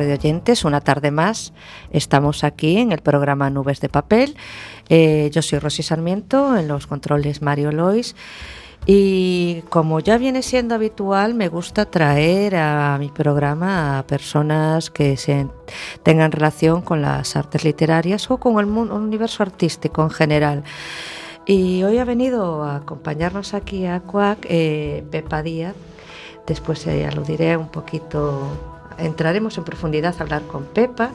radio oyentes. Una tarde más estamos aquí en el programa Nubes de Papel. Eh, yo soy Rosy Sarmiento, en los controles Mario Lois. Y como ya viene siendo habitual, me gusta traer a mi programa a personas que tengan relación con las artes literarias o con el universo artístico en general. Y hoy ha venido a acompañarnos aquí a CUAC eh, Pepa Díaz. Después eh, aludiré un poquito, entraremos en profundidad a hablar con Pepa,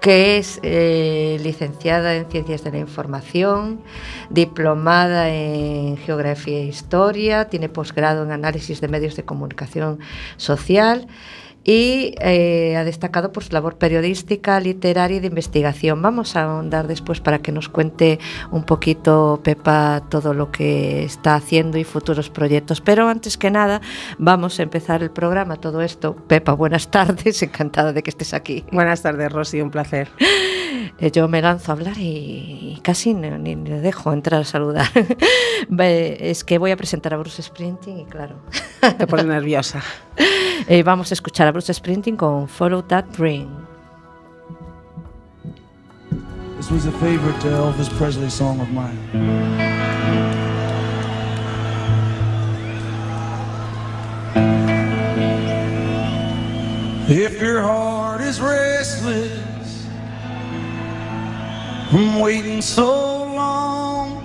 que es eh, licenciada en Ciencias de la Información, diplomada en Geografía e Historia, tiene posgrado en Análisis de Medios de Comunicación Social y eh, ha destacado por su labor periodística, literaria y de investigación. Vamos a ahondar después para que nos cuente un poquito, Pepa, todo lo que está haciendo y futuros proyectos. Pero antes que nada, vamos a empezar el programa. Todo esto, Pepa, buenas tardes, encantada de que estés aquí. Buenas tardes, Rosy, un placer. Eh, yo me lanzo a hablar y casi ni, le dejo entrar a saludar. es que voy a presentar a Bruce Sprinting y claro. Te pone nerviosa. Eh, vamos a escuchar a Bruce Sprinting con Follow That Dream. This was a favorite Elvis Presley song of mine. If your heart is restless from waiting so long,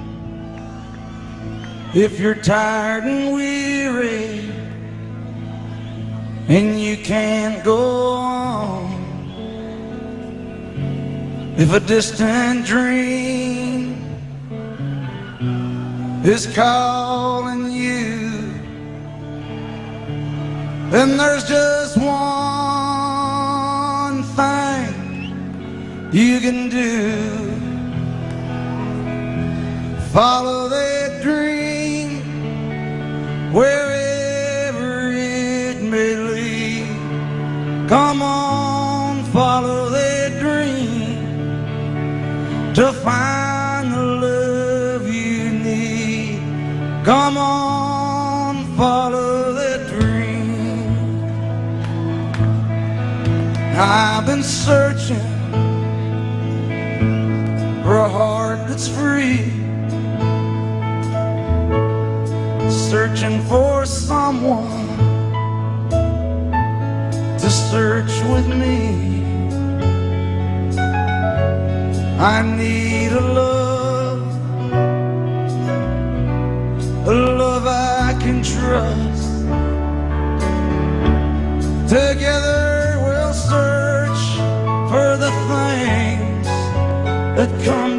if you're tired and weary and you can't go on. If a distant dream is calling you, then there's just one thing you can do. Follow that dream wherever Come on, follow their dream to find the love you need. Come on, follow their dream. I've been searching for a heart that's free. Searching for someone search with me. I need a love, a love I can trust. Together we'll search for the things that come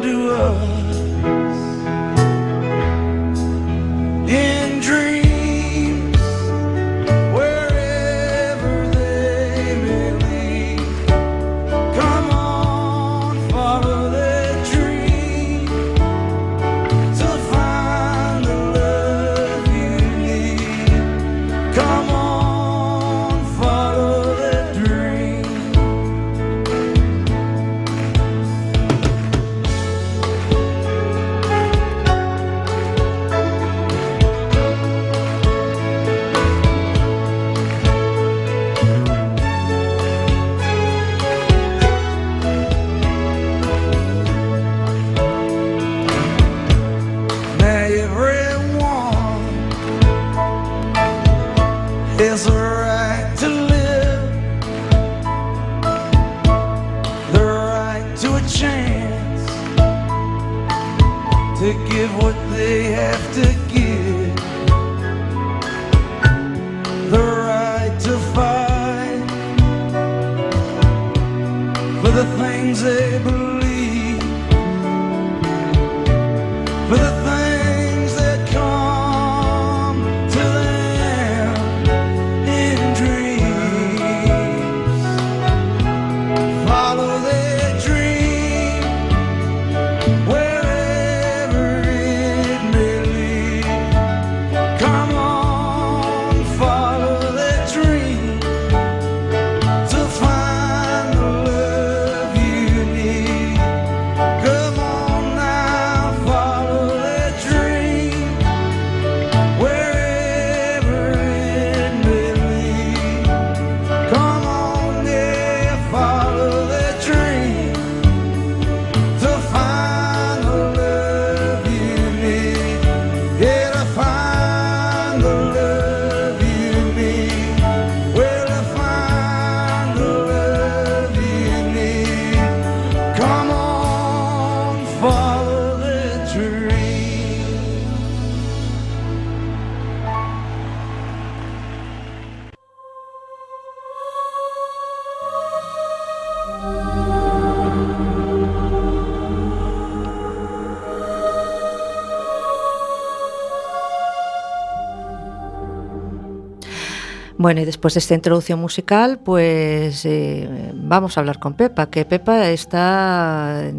Bueno, y después de esta introducción musical, pues eh, vamos a hablar con Pepa, que Pepa está,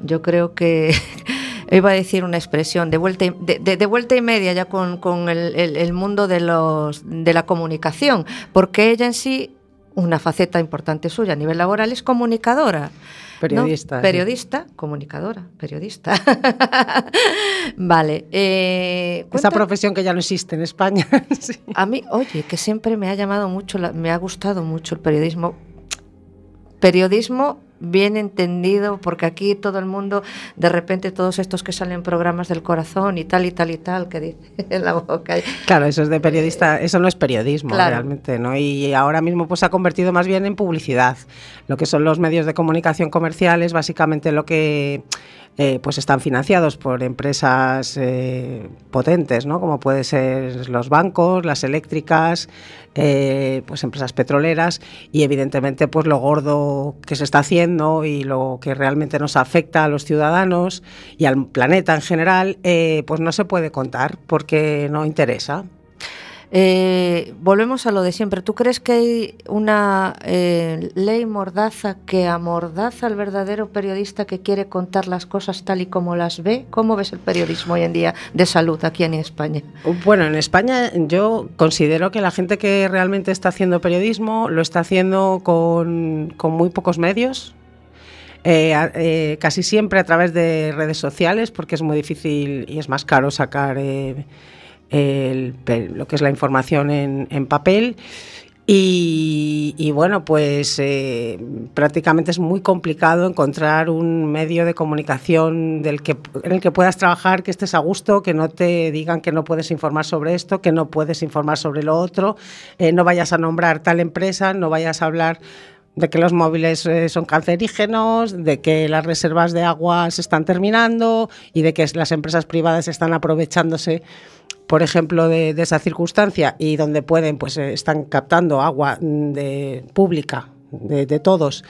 yo creo que iba a decir una expresión, de vuelta y, de, vuelta y media ya con, con el, el, mundo de, los, de la comunicación, porque ella en sí, una faceta importante suya a nivel laboral es comunicadora. Periodista. Periodista, comunicadora, periodista. vale. Eh, Esa profesión que ya no existe en España. A mí, oye, que siempre me ha llamado mucho, me ha gustado mucho el periodismo. Periodismo bien entendido, porque aquí todo el mundo, de repente todos estos que salen programas del corazón y tal y tal y tal, que dice en la boca. Claro, eso es de periodista, eso no es periodismo realmente, ¿no? Y ahora mismo pues se ha convertido más bien en publicidad. Lo que son los medios de comunicación comerciales, básicamente lo que eh, pues están financiados por empresas eh, potentes, ¿no? como pueden ser los bancos, las eléctricas, eh, pues empresas petroleras y evidentemente pues lo gordo que se está haciendo y lo que realmente nos afecta a los ciudadanos y al planeta en general, pues no se puede contar porque no interesa. Eh, volvemos a lo de siempre. ¿Tú crees que hay una eh, ley mordaza que amordaza al verdadero periodista que quiere contar las cosas tal y como las ve? ¿Cómo ves el periodismo hoy en día de salud aquí en España? Bueno, en España yo considero que la gente que realmente está haciendo periodismo lo está haciendo con, muy pocos medios, eh, casi siempre a través de redes sociales, porque es muy difícil y es más caro sacar lo que es la información en, papel. Y, bueno, pues eh, prácticamente es muy complicado encontrar un medio de comunicación del que, en el que puedas trabajar, que estés a gusto, que no te digan que no puedes informar sobre esto, que no puedes informar sobre lo otro, eh, no vayas a nombrar tal empresa, no vayas a hablar de que los móviles eh, son cancerígenos, de que las reservas de agua se están terminando y de que las empresas privadas están aprovechándose por ejemplo, de, esa circunstancia y donde pueden, pues eh, están captando agua mm, de, pública de, todos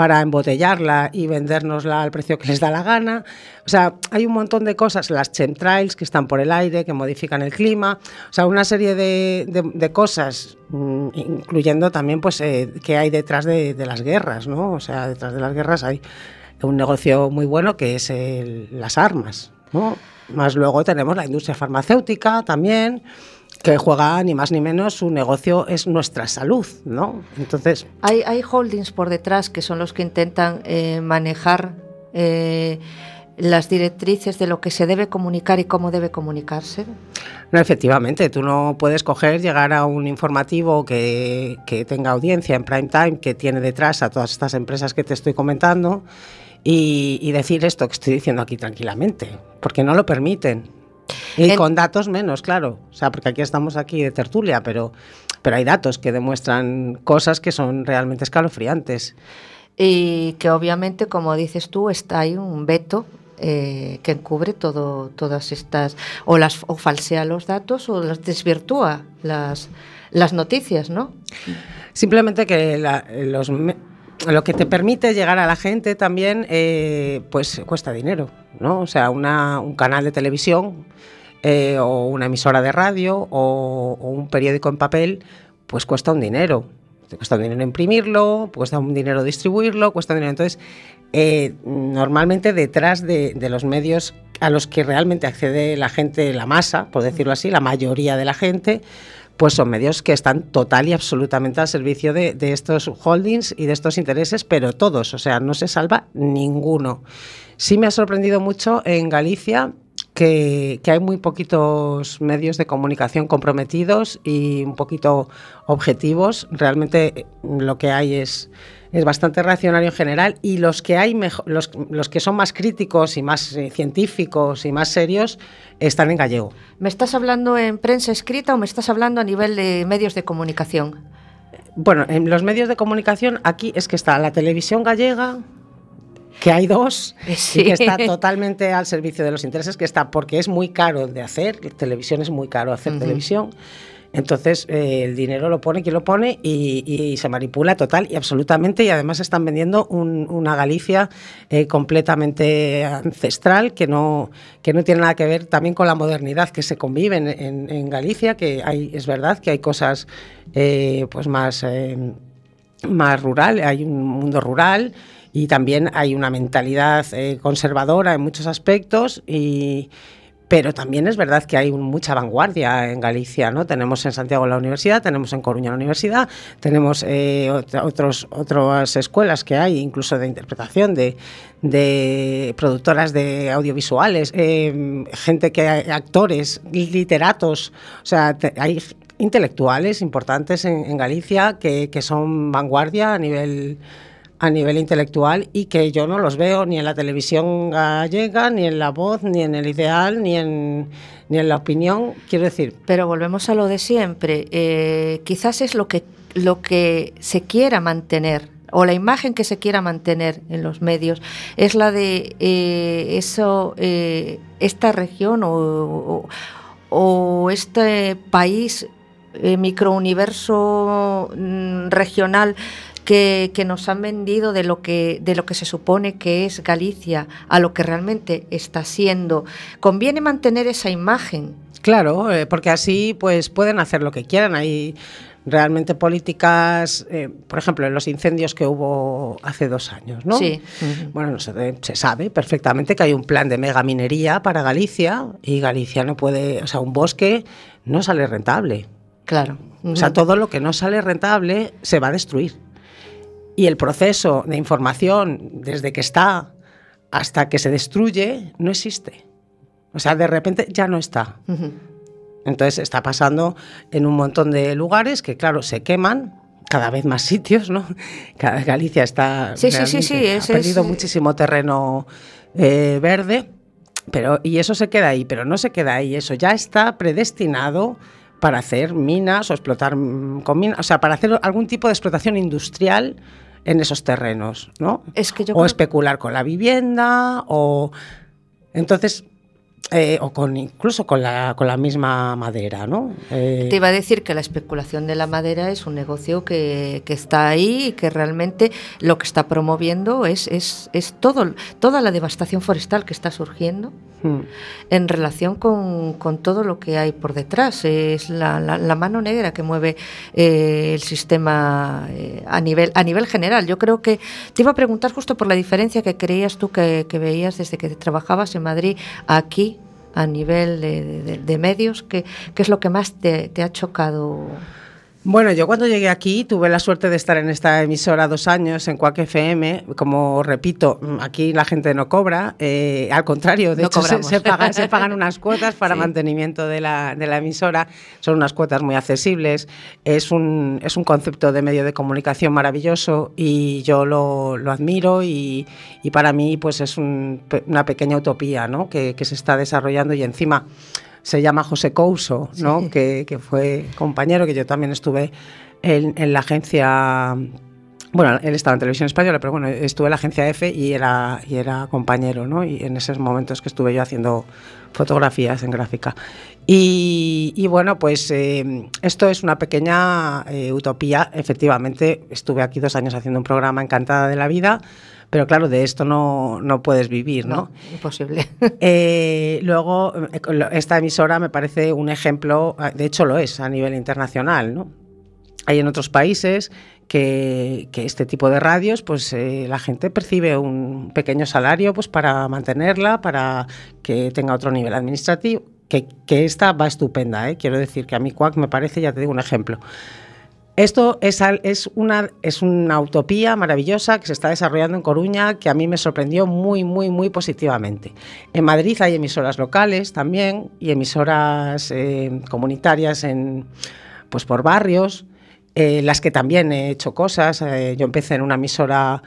para embotellarla y vendérnosla al precio que les da la gana. O sea, hay un montón de cosas, las chemtrails que están por el aire, que modifican el clima, o sea, una serie de, cosas, mm, incluyendo también pues eh, que hay detrás de, las guerras, ¿no? O sea, detrás de las guerras hay un negocio muy bueno que es las armas, ¿no? Más luego tenemos la industria farmacéutica también, que juega ni más ni menos, su negocio es nuestra salud, ¿no? Entonces... Hay, hay holdings por detrás que son los que intentan eh, manejar eh, las directrices de lo que se debe comunicar y cómo debe comunicarse. No, efectivamente, tú no puedes coger, llegar a un informativo que, que tenga audiencia en prime time, que tiene detrás a todas estas empresas que te estoy comentando y, decir esto que estoy diciendo aquí tranquilamente, porque no lo permiten. Y con datos menos, claro. O sea, porque aquí estamos aquí de tertulia, pero, pero hay datos que demuestran cosas que son realmente escalofriantes. Y que obviamente, como dices tú, está ahí un veto eh, que encubre todo, todas estas, o, las, o falsea los datos o las desvirtúa las, las noticias, ¿no? Simplemente que los, lo que te permite llegar a la gente también, eh, pues cuesta dinero, ¿no? O sea, un canal de televisión eh, o una emisora de radio o, un periódico en papel, pues cuesta un dinero. Te cuesta un dinero imprimirlo, cuesta un dinero distribuirlo, cuesta dinero. Entonces, eh, normalmente detrás de, de, los medios a los que realmente accede la gente, la masa, por decirlo así, la mayoría de la gente, pues son medios que están total y absolutamente al servicio de, estos holdings y de estos intereses, pero todos, o sea, no se salva ninguno. Sí me ha sorprendido mucho en Galicia que, hay muy poquitos medios de comunicación comprometidos y un poquito objetivos. Realmente lo que hay es es bastante reaccionario en general y los que hay los, los, que son más críticos y más eh, científicos y más serios están en gallego. ¿Me estás hablando en prensa escrita o me estás hablando a nivel de medios de comunicación? Bueno, en los medios de comunicación aquí es que está la televisión gallega, que hay dos y que está totalmente al servicio de los intereses, que está porque es muy caro de hacer, televisión es muy caro hacer televisión Entonces, eh, el dinero lo pone quien lo pone y, se manipula total y absolutamente. Y además están vendiendo una Galicia eh, completamente ancestral que no, que no tiene nada que ver también con la modernidad que se convive en, Galicia, que hay, es verdad que hay cosas eh, pues más, más rural, hay un mundo rural y también hay una mentalidad conservadora en muchos aspectos y pero también es verdad que hay mucha vanguardia en Galicia, ¿no? Tenemos en Santiago la universidad, tenemos en Coruña la universidad, tenemos eh, otros, otras escuelas que hay, incluso de interpretación, de, productoras de audiovisuales, eh, gente que actores, literatos, o sea, hay intelectuales importantes en, Galicia que, que son vanguardia a nivel a nivel intelectual y que yo no los veo ni en la televisión gallega, ni en la voz, ni en el ideal, ni en, ni en la opinión, quiero decir. Pero volvemos a lo de siempre. Eh, quizás es lo que, lo que se quiera mantener o la imagen que se quiera mantener en los medios es la de eh, eso, eh, esta región o, o, este país microuniverso mm, regional que, nos han vendido de lo que, de lo que se supone que es Galicia a lo que realmente está siendo. Conviene mantener esa imagen. Claro, eh, porque así pues pueden hacer lo que quieran. Hay realmente políticas, eh, por ejemplo, en los incendios que hubo hace dos años, ¿no? Sí. Bueno, se, se, sabe perfectamente que hay un plan de megaminería para Galicia y Galicia no puede, o sea, un bosque no sale rentable. Claro. O sea, todo lo que no sale rentable se va a destruir. Y el proceso de información, desde que está hasta que se destruye, no existe. O sea, de repente ya no está. Entonces está pasando en un montón de lugares que, claro, se queman, cada vez más sitios, ¿no? Galicia está sí, sí, sí, sí, ha perdido muchísimo terreno eh, verde, pero y eso se queda ahí, pero no se queda ahí, eso ya está predestinado para hacer minas o explotar mm, con minas, o sea, para hacer algún tipo de explotación industrial en esos terrenos, ¿no? Es que yo o especular con la vivienda, o entonces eh, o con incluso con la, con la misma madera, ¿no? Eh, Te iba a decir que la especulación de la madera es un negocio que, que está ahí y que realmente lo que está promoviendo es, es, es todo, toda la devastación forestal que está surgiendo hmm. en relación con, con, todo lo que hay por detrás. Es la, la, mano negra que mueve eh, el sistema a, nivel, a nivel general. Yo creo que te iba a preguntar justo por la diferencia que creías tú que, que veías desde que trabajabas en Madrid aquí a nivel de, medios? ¿Qué, ¿Qué, es lo que más te, te ha chocado? Bueno, yo cuando llegué aquí tuve la suerte de estar en esta emisora dos años en Cuac FM. Como repito, aquí la gente no cobra, eh, al contrario, de hecho se, pagan, unas cuotas para mantenimiento de la, de la, emisora. Son unas cuotas muy accesibles. Es un, es un concepto de medio de comunicación maravilloso y yo lo, lo admiro y, y, para mí pues es una pequeña utopía ¿no? que, que se está desarrollando y encima se llama José Couso, ¿no? Que, que, fue compañero, que yo también estuve en, en, la agencia. Bueno, él estaba en televisión española, pero bueno, estuve en la agencia F y era, y era compañero, ¿no? Y en esos momentos que estuve yo haciendo fotografías en gráfica. Y, y bueno, pues eh, esto es una pequeña eh, utopía. Efectivamente, estuve aquí dos años haciendo un programa Encantada de la Vida pero claro, de esto no, no puedes vivir, ¿no? imposible. Eh, luego, eh, esta emisora me parece un ejemplo, ah, de hecho lo es a nivel internacional, ¿no? Hay en otros países que, que, este tipo de radios, pues eh, la gente percibe un pequeño salario pues para mantenerla, para que tenga otro nivel administrativo, que, que esta va estupenda, ¿eh? quiero decir que a mí CUAC me parece, ya te digo un ejemplo. Esto es, es, una, es una utopía maravillosa que se está desarrollando en Coruña que a mí me sorprendió muy, muy, muy positivamente. En Madrid hay emisoras locales también y emisoras eh, comunitarias en, pues por barrios, eh, las que también he hecho cosas. Eh, yo empecé en una emisora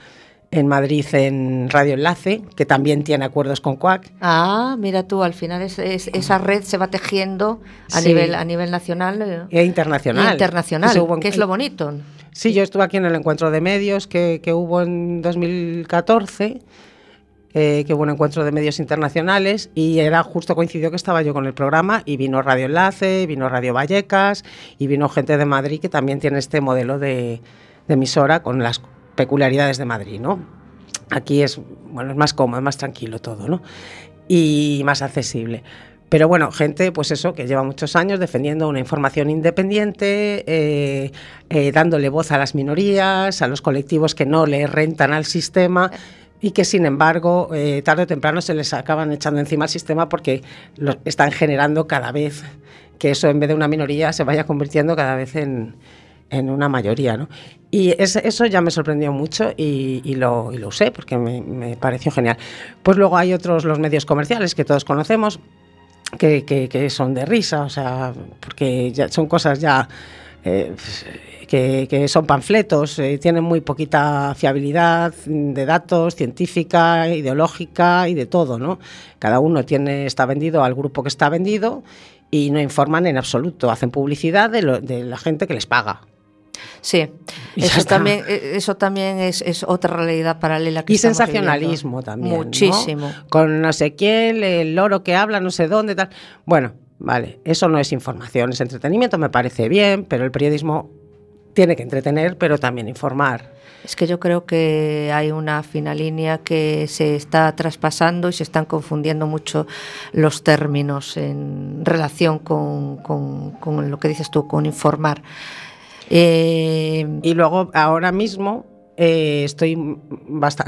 en Madrid en Radio Enlace, que también tiene acuerdos con CUAC. Ah, mira tú, al final es, esa red se va tejiendo a, nivel, a nivel nacional eh, e internacional. E internacional, que es lo bonito. Sí, yo estuve aquí en el encuentro de medios que, que hubo en 2014 eh, que hubo un encuentro de medios internacionales y era justo coincidió que estaba yo con el programa y vino Radio Enlace, vino Radio Vallecas y vino gente de Madrid que también tiene este modelo de, emisora con las peculiaridades de Madrid, ¿no? Aquí es, bueno, es más cómodo, es más tranquilo todo, ¿no? Y más accesible. Pero bueno, gente, pues eso, que lleva muchos años defendiendo una información independiente, eh, eh, dándole voz a las minorías, a los colectivos que no le rentan al sistema y que sin embargo eh, tarde o temprano se les acaban echando encima al sistema porque lo están generando cada vez que eso en vez de una minoría se vaya convirtiendo cada vez en, en una mayoría. ¿no? Y eso ya me sorprendió mucho y, lo, y lo, usé porque me, pareció genial. Pues luego hay otros, los medios comerciales que todos conocemos, que, son de risa, o sea, porque ya son cosas ya... Eh, que, son panfletos, eh, tienen muy poquita fiabilidad de datos, científica, ideológica y de todo, ¿no? Cada uno tiene, está vendido al grupo que está vendido y no informan en absoluto, hacen publicidad de, de la gente que les paga. Sí, eso también, eh, eso también es, es, otra realidad paralela. Que y sensacionalismo también. Muchísimo. Con no sé quién, el loro que habla, no sé dónde, tal. Bueno, vale, eso no es información, es entretenimiento, me parece bien, pero el periodismo tiene que entretener, pero también informar. Es que yo creo que hay una fina línea que se está traspasando y se están confundiendo mucho los términos en relación con, con, lo que dices tú, con informar. Eh, y luego, ahora mismo, eh, estoy,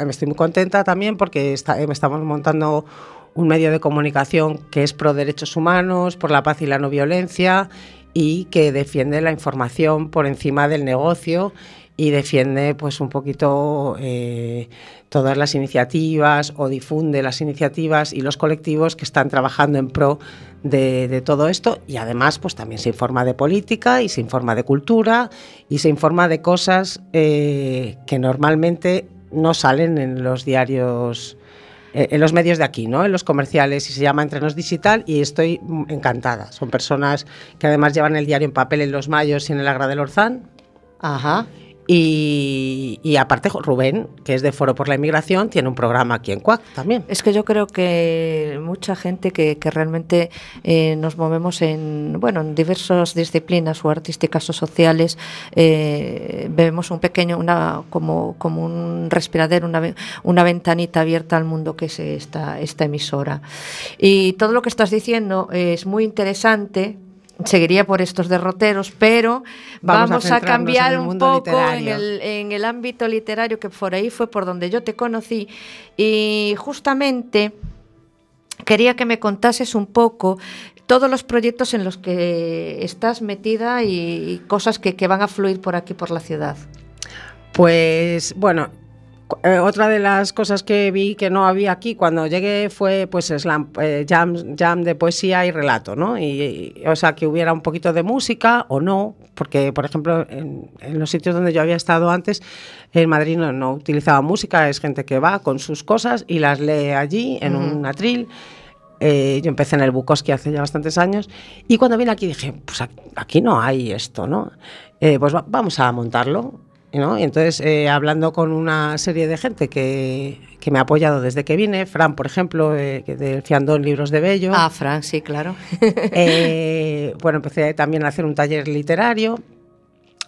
estoy muy contenta también porque estamos montando un medio de comunicación que es pro derechos humanos, por la paz y la no violencia y que defiende la información por encima del negocio y defiende pues un poquito eh, todas las iniciativas o difunde las iniciativas y los colectivos que están trabajando en pro de, todo esto y además pues también se informa de política y se informa de cultura y se informa de cosas eh, que normalmente no salen en los diarios eh, en los medios de aquí, ¿no? En los comerciales y se llama Entrenos Digital y estoy encantada. Son personas que además llevan el diario en papel en los mayos y en el Agra del Orzán. Ajá. Y, aparte Rubén, que es de Foro por la Inmigración, tiene un programa aquí en CUAC también. Es que yo creo que mucha gente que, realmente eh, nos movemos en, bueno, en diversas disciplinas o artísticas o sociales, eh, vemos un pequeño, una, como, como un respiradero, una, una ventanita abierta al mundo que es esta, esta emisora. Y todo lo que estás diciendo es muy interesante seguiría por estos derroteros, pero vamos, a, cambiar un poco en el, en el, ámbito literario, que por ahí fue por donde yo te conocí, y justamente quería que me contases un poco todos los proyectos en los que estás metida y, cosas que, que van a fluir por aquí, por la ciudad. Pues bueno, eh, otra de las cosas que vi que no había aquí cuando llegué fue pues slam, eh, jam, jam, de poesía y relato, ¿no? Y, o sea, que hubiera un poquito de música o no, porque por ejemplo en, los sitios donde yo había estado antes, en Madrid no, utilizaba música, es gente que va con sus cosas y las lee allí en un atril. Eh, yo empecé en el Bukowski hace ya bastantes años y cuando vine aquí dije, pues aquí no hay esto, ¿no? pues vamos a montarlo y entonces, eh, hablando con una serie de gente que, que, me ha apoyado desde que vine, Fran, por ejemplo, eh, del Fiandón Libros de Bello. Ah, Fran, sí, claro. Eh, bueno, empecé también a hacer un taller literario,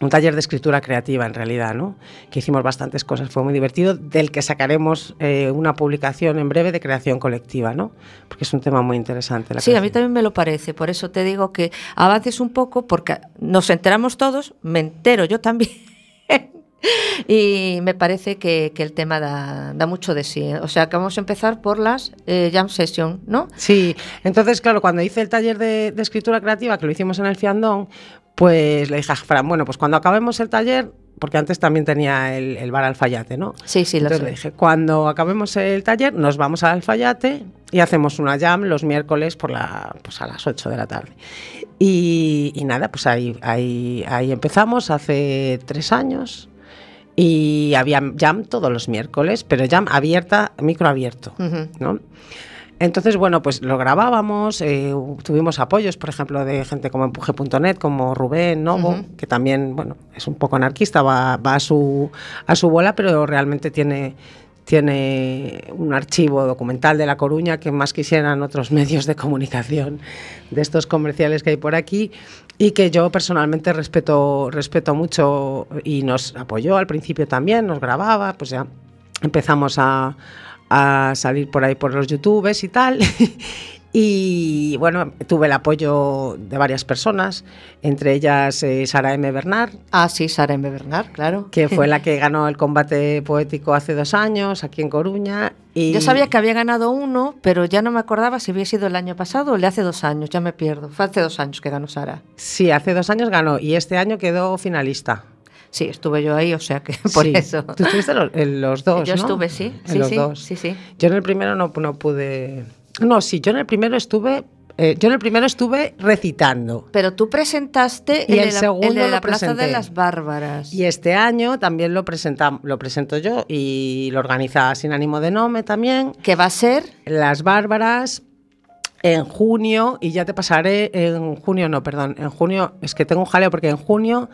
un taller de escritura creativa en realidad, ¿no? Que hicimos bastantes cosas, fue muy divertido, del que sacaremos una publicación en breve de creación colectiva, ¿no? Porque es un tema muy interesante. sí, a mí también me lo parece, por eso te digo que avances un poco, porque nos enteramos todos, me entero yo también y me parece que, el tema da, mucho de sí. O sea, que vamos a empezar por las eh, jam session, ¿no? Sí, entonces, claro, cuando hice el taller de, escritura creativa, que lo hicimos en el Fiandón, pues le dije a Fran, bueno, pues cuando acabemos el taller, porque antes también tenía el, bar Alfayate, ¿no? Sí, sí, lo Entonces le dije, cuando acabemos el taller, nos vamos al Alfayate y hacemos una jam los miércoles por la, pues a las 8 de la tarde. Y, y nada, pues ahí, ahí, ahí empezamos hace tres años y había jam todos los miércoles, pero jam abierta, micro abierto, ¿no? Entonces, bueno, pues lo grabábamos, eh, tuvimos apoyos, por ejemplo, de gente como empuje.net, como Rubén Novo, que también, bueno, es un poco anarquista, va, va, a, su, a su bola, pero realmente tiene, tiene un archivo documental de La Coruña que más quisieran otros medios de comunicación de estos comerciales que hay por aquí y que yo personalmente respeto, respeto mucho y nos apoyó al principio también, nos grababa, pues ya empezamos a, a salir por ahí por los youtubes y tal. Y bueno, tuve el apoyo de varias personas, entre ellas eh, Sara M. Bernard. Ah, sí, Sara M. Bernard, claro. Que fue la que ganó el combate poético hace dos años aquí en Coruña. Y... Yo sabía que había ganado uno, pero ya no me acordaba si había sido el año pasado o le hace dos años, ya me pierdo. Fue hace dos años que ganó Sara. Sí, hace dos años ganó y este año quedó finalista. Sí, estuve yo ahí, o sea que por eso. Tú estuviste en los dos, Yo ¿no? estuve, sí. En sí, los sí, dos. sí, sí. Yo en el primero no, no pude... No, sí, yo en el primero estuve... eh, yo en el primero estuve recitando. Pero tú presentaste Y el, segundo el de lo la Plaza de las Bárbaras. Y este año también lo, presenta, lo presento yo y lo organiza Sin Ánimo de Nome también. que va a ser Las Bárbaras en junio y ya te pasaré en junio, no, perdón, en junio, es que tengo un jaleo porque en junio,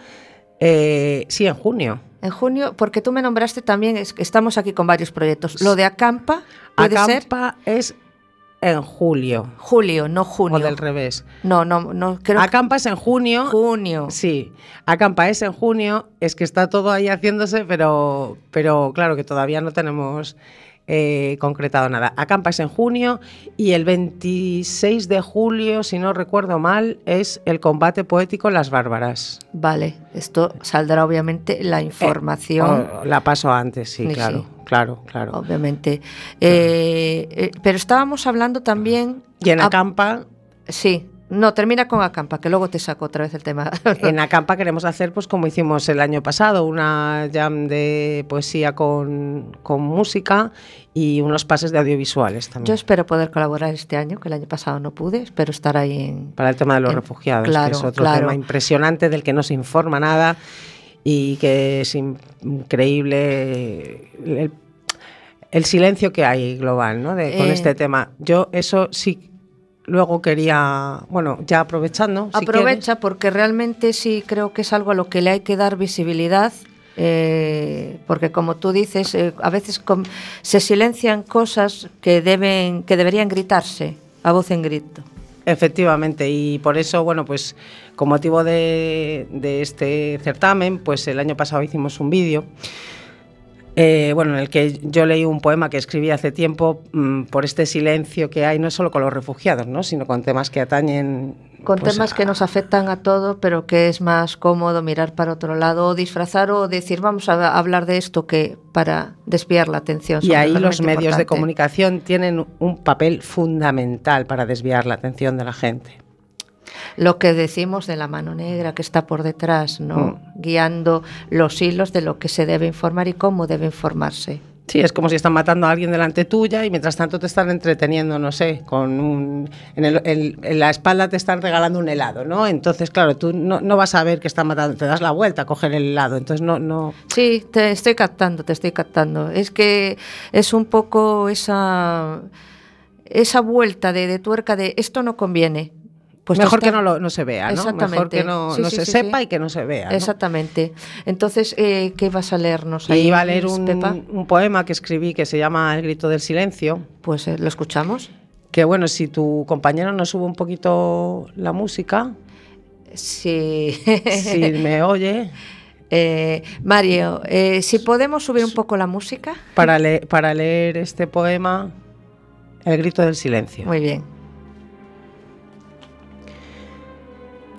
eh, sí, en junio. en junio, porque tú me nombraste también, es que estamos aquí con varios proyectos. Lo de Acampa puede ser Acampa es en julio, julio, no junio. o del revés. No, no, no, creo que Acampa es en junio. junio. Sí, Acampa es en junio, es que está todo ahí haciéndose, pero, pero claro que todavía no tenemos eh, concretado nada. Acampa es en junio y el 26 de julio, si no recuerdo mal, es el combate poético Las Bárbaras. Vale, esto saldrá obviamente la información. O la paso antes, sí, Sí, claro, sí. claro, claro. Obviamente. Eh, eh, pero estábamos hablando también. Y en Acampa, Sí, no, termina con Acampa, que luego te saco otra vez el tema. en Acampa queremos hacer, pues como hicimos el año pasado, una jam de poesía con, con música y unos pases de audiovisuales también. Yo espero poder colaborar este año, que el año pasado no pude, espero estar ahí en... para el tema de los En- refugiados, claro, que es otro claro. tema impresionante del que no se informa nada y que es in- increíble el, el silencio que hay global ¿no? de- con Eh. este tema. Yo eso sí luego quería, bueno, ya aprovechando. si Aprovecha porque realmente sí creo que es algo a lo que le hay que dar visibilidad. eh, porque como tú dices, eh, a veces se silencian cosas que deben, que deberían gritarse a voz en grito. Efectivamente, y por eso, bueno, pues con motivo de, de este certamen, pues el año pasado hicimos un vídeo, eh, bueno, en el que yo leí un poema que escribí hace tiempo mm, por este silencio que hay, no solo con los refugiados, ¿no? sino con temas que atañen... Con pues, temas que nos afectan a todo, pero que es más cómodo mirar para otro lado o disfrazar o decir vamos a hablar de esto que para desviar la atención. Y ahí lo los medios de comunicación tienen un papel fundamental para desviar la atención de la gente. Lo que decimos de la mano negra que está por detrás, ¿no? Mm. Guiando los hilos de lo que se debe informar y cómo debe informarse. Sí, es como si están matando a alguien delante tuya y mientras tanto te están entreteniendo, no sé, con un... En, el- en- en la espalda te están regalando un helado, ¿no? Entonces, claro, tú no, no vas a ver que están matando, te das la vuelta a coger el helado, entonces no... no Sí, te estoy captando, te estoy captando. Es que es un poco esa, esa vuelta de, de tuerca de esto no conviene. Pues mejor está- que no, lo, no se vea, ¿no? Mejor que no, Sí, no sí, se sí, sepa y que no se vea. ¿no? Exactamente. Entonces, eh, ¿qué ibas a leernos ahí, iba a leer un, Pepa? un poema que escribí que se llama El grito del silencio, Pues eh, lo escuchamos. que bueno, si tu compañero nos sube un poquito la música, Sí. si me oye, Eh, Mario, eh, si podemos subir un poco la música. para, le- para leer este poema, El grito del silencio. Muy bien.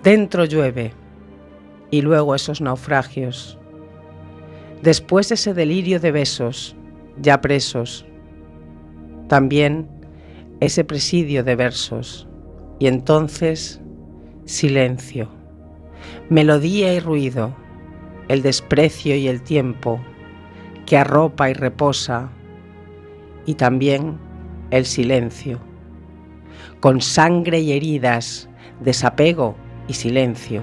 Dentro llueve y luego esos naufragios. Después ese delirio de besos, ya presos. También ese presidio de versos. Y entonces silencio, melodía y ruido, el desprecio y el tiempo que arropa y reposa. Y también el silencio, con sangre y heridas, desapego y silencio.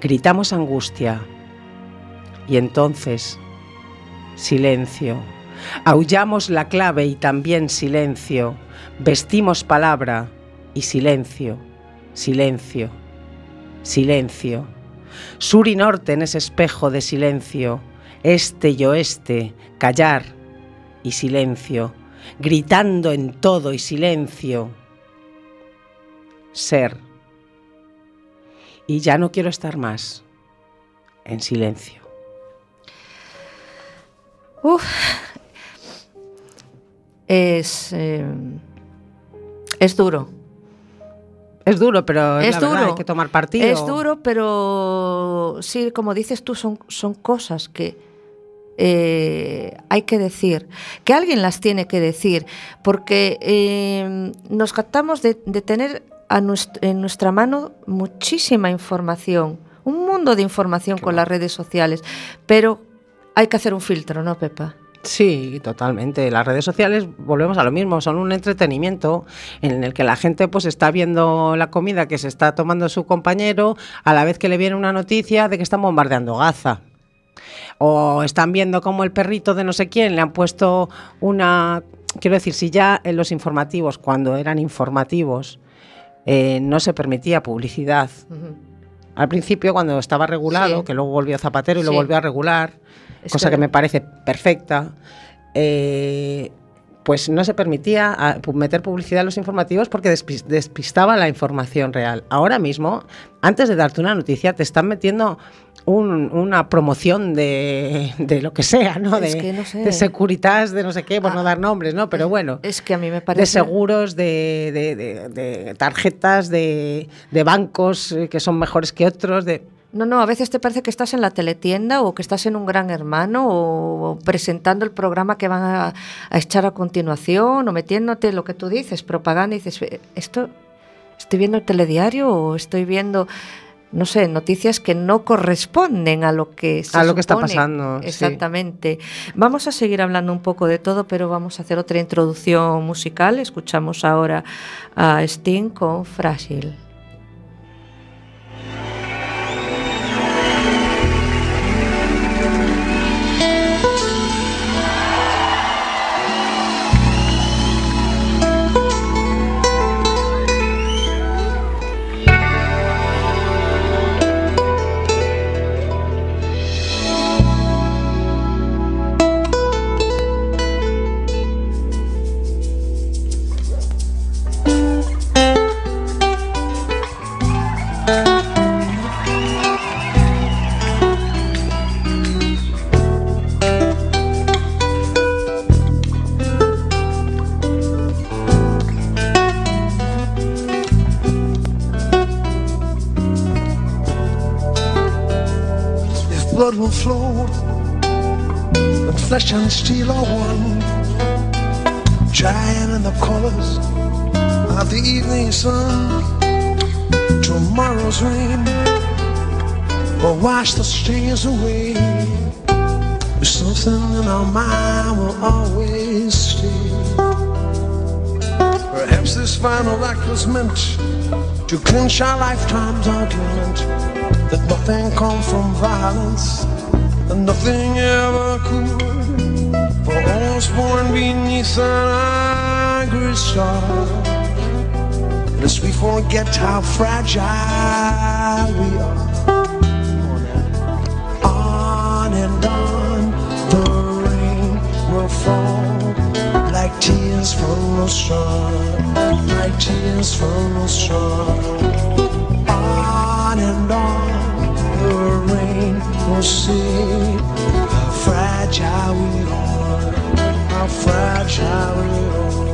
Gritamos angustia y entonces silencio. Aullamos la clave y también silencio. Vestimos palabra y silencio, silencio, silencio. Sur y norte en ese espejo de silencio, este y oeste, callar y silencio, gritando en todo y silencio. Ser. Y ya no quiero estar más en silencio. Uf. Es, eh, es duro. Es duro, pero es, Es la verdad, duro. hay que tomar partido. Es duro, pero sí, como dices tú, son, son cosas que eh, hay que decir, que alguien las tiene que decir, porque eh, nos captamos de, de tener a en nuestra mano muchísima información, un mundo de información con las redes sociales, pero hay que hacer un filtro, ¿no, Pepa? Sí, totalmente. Las redes sociales, volvemos a lo mismo, son un entretenimiento en el que la gente pues está viendo la comida que se está tomando su compañero a la vez que le viene una noticia de que están bombardeando Gaza. O están viendo cómo el perrito de no sé quién le han puesto una... Quiero decir, si ya en los informativos, cuando eran informativos, eh, no se permitía publicidad. Al principio, cuando estaba regulado, Sí. que luego volvió Zapatero y lo volvió a regular, Es cosa que- que... me parece perfecta, eh, pues no se permitía ah, meter publicidad en los informativos porque despis- despistaba la información real. Ahora mismo, antes de darte una noticia, te están metiendo un- una promoción de, de lo que sea, ¿no? Es de, que no sé. de Securitas, de no sé qué, por no Ah, dar nombres, ¿no? Pero bueno. Es que a mí me De parece... seguros, de, de- de- de tarjetas, de, de bancos eh, que son mejores que otros, de... No, no, a veces te parece que estás en la teletienda o que estás en un gran hermano o presentando el programa que van a, a echar a continuación o metiéndote lo que tú dices, propaganda y dices, "Eh, esto, estoy viendo el telediario o estoy viendo, no sé, noticias que no corresponden a lo que se A lo que está supone". pasando, sí. Exactamente. Vamos a seguir hablando un poco de todo, pero vamos a hacer otra introducción musical. Escuchamos ahora a Sting con Frágil. And flesh and steel are one, giant in the colors of the evening sun, tomorrow's rain will wash the stains away. Something in our mind will always stay. Perhaps this final act was meant to clinch our lifetime's argument that nothing comes from violence and nothing ever could. Was born beneath an angry star. Lest we forget how fragile we are. On and on, the rain will fall like tears from a star, like tears from a star on and on. The rain will see how fragile we are, how fragile it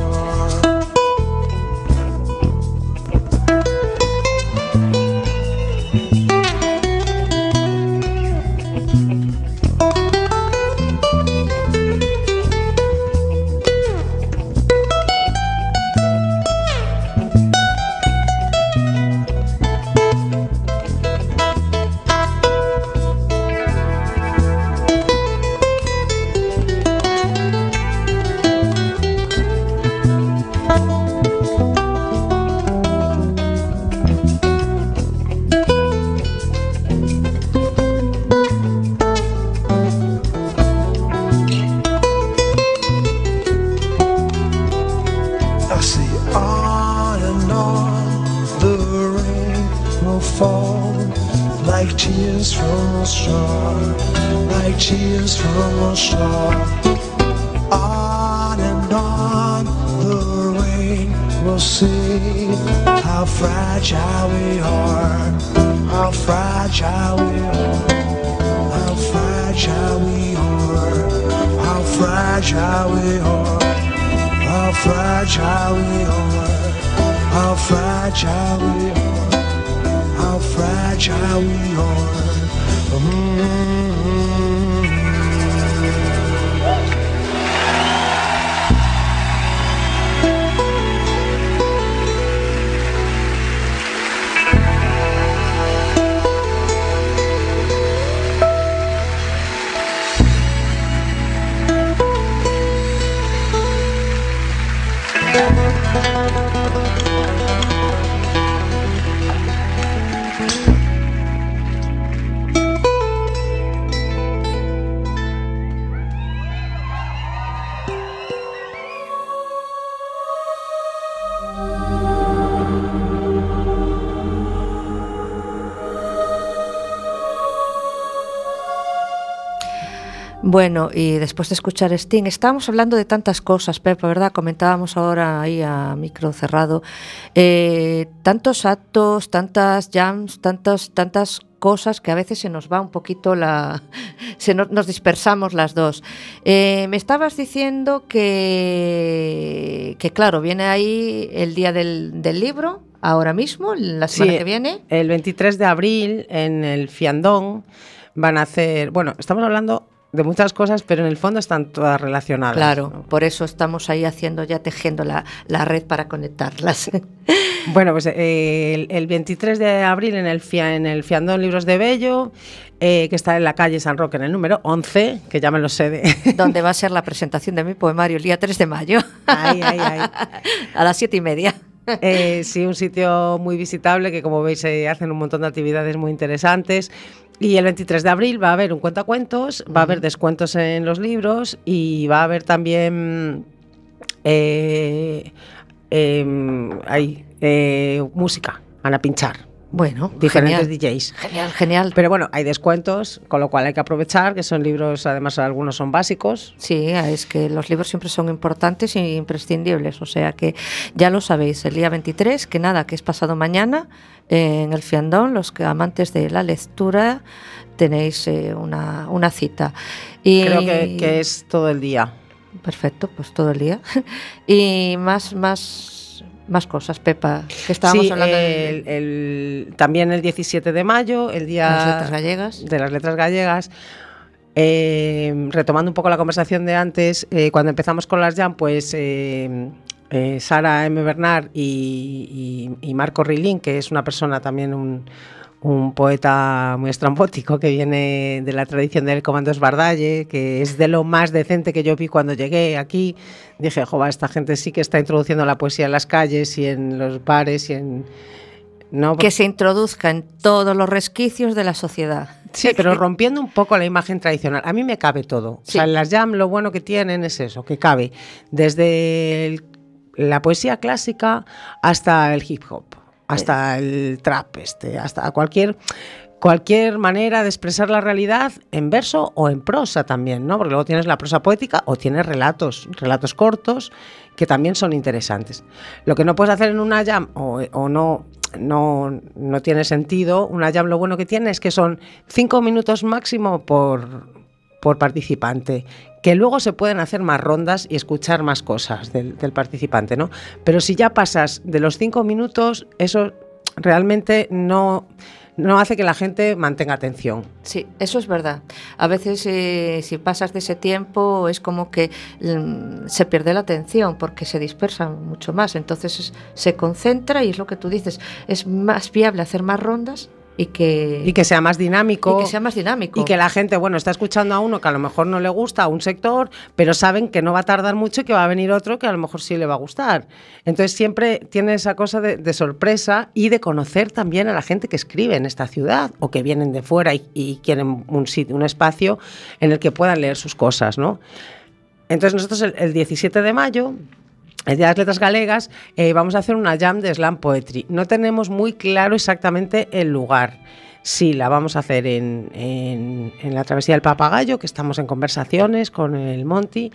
Bueno, y después de escuchar Sting, estábamos hablando de tantas cosas, Pepa, ¿verdad? Comentábamos ahora ahí a micro cerrado. Eh, tantos actos, tantas jams, tantas, tantas cosas que a veces se nos va un poquito la. se nos, nos dispersamos las dos. Eh, me estabas diciendo que. que claro, viene ahí el día del, del libro, ahora mismo, la semana Sí, que viene. El 23 de abril en el Fiandón van a hacer, bueno, estamos hablando de muchas cosas, pero en el fondo están todas relacionadas. Claro, ¿no? por eso estamos ahí haciendo ya tejiendo la, la red para conectarlas. Bueno, pues eh, el, el 23 de abril en el, Fia- en el Fiandón Libros de Bello, eh, que está en la calle San Roque en el número 11, que ya me lo sé de... donde va a ser la presentación de mi poemario el día 3 de mayo. Ay, ay, ay. A las siete y media. Eh, sí, un sitio muy visitable que como veis se hacen un montón de actividades muy interesantes. Y el 23 de abril va a haber un cuentacuentos, va a haber descuentos en los libros y va a haber también eh, em, ahí, eh, música, van a pinchar Bueno, diferentes genial. DJs. Genial, genial. Pero bueno, hay descuentos, con lo cual hay que aprovechar, que son libros, además algunos son básicos. Sí, es que los libros siempre son importantes e imprescindibles. O sea que ya lo sabéis, el día 23, que nada, que es pasado mañana, eh, en el Fiandón, los que amantes de la lectura tenéis eh, una, una cita. Y, Creo que, que es todo el día. Perfecto, pues todo el día. y más, más, más cosas, Pepa, que estábamos Sí, hablando el- de, el- también el 17 de mayo, el día las letras gallegas. de las letras gallegas. Eh, retomando un poco la conversación de antes, eh, cuando empezamos con las jam, pues eh, Sara M. Bernard y, y- y Marco Rilín, que es una persona también, un, un poeta muy estrambótico que viene de la tradición del Comando Esbardalle, que es de lo más decente que yo vi cuando llegué aquí. Dije, jova, esta gente sí que está introduciendo la poesía en las calles y en los bares y en... No, Que se introduzca en todos los resquicios de la sociedad. Sí, pero rompiendo un poco la imagen tradicional. A mí me cabe todo. Sí. O sea, en las jam lo bueno que tienen es eso, que cabe desde el- la poesía clásica hasta el hip hop, hasta el trap, este, hasta cualquier cualquier manera de expresar la realidad en verso o en prosa también, ¿no? Porque luego tienes la prosa poética o tienes relatos, relatos cortos que también son interesantes. Lo que no puedes hacer en una jam o, no, no, no tiene sentido, una jam lo bueno que tiene es que son cinco minutos máximo por, por participante, que luego se pueden hacer más rondas y escuchar más cosas del, del participante, ¿no? Pero si ya pasas de los cinco minutos, eso realmente no, no hace que la gente mantenga atención. Sí, eso es verdad. A veces eh, si pasas de ese tiempo es como que mm, se pierde la atención porque se dispersa mucho más. Entonces es- se concentra y es lo que tú dices. Es más viable hacer más rondas y que, Y que sea más dinámico. y que sea más dinámico. Y que la gente, bueno, está escuchando a uno que a lo mejor no le gusta, a un sector, pero saben que no va a tardar mucho y que va a venir otro que a lo mejor sí le va a gustar. Entonces siempre tiene esa cosa de, de sorpresa y de conocer también a la gente que escribe en esta ciudad o que vienen de fuera y, y quieren un sitio, un espacio en el que puedan leer sus cosas, ¿no? Entonces nosotros el, el 17 de mayo de las Letras Galegas, eh, vamos a hacer una jam de slam poetry. No tenemos muy claro exactamente el lugar. Sí, la vamos a hacer en la Travesía del Papagayo, que estamos en conversaciones con el Monty,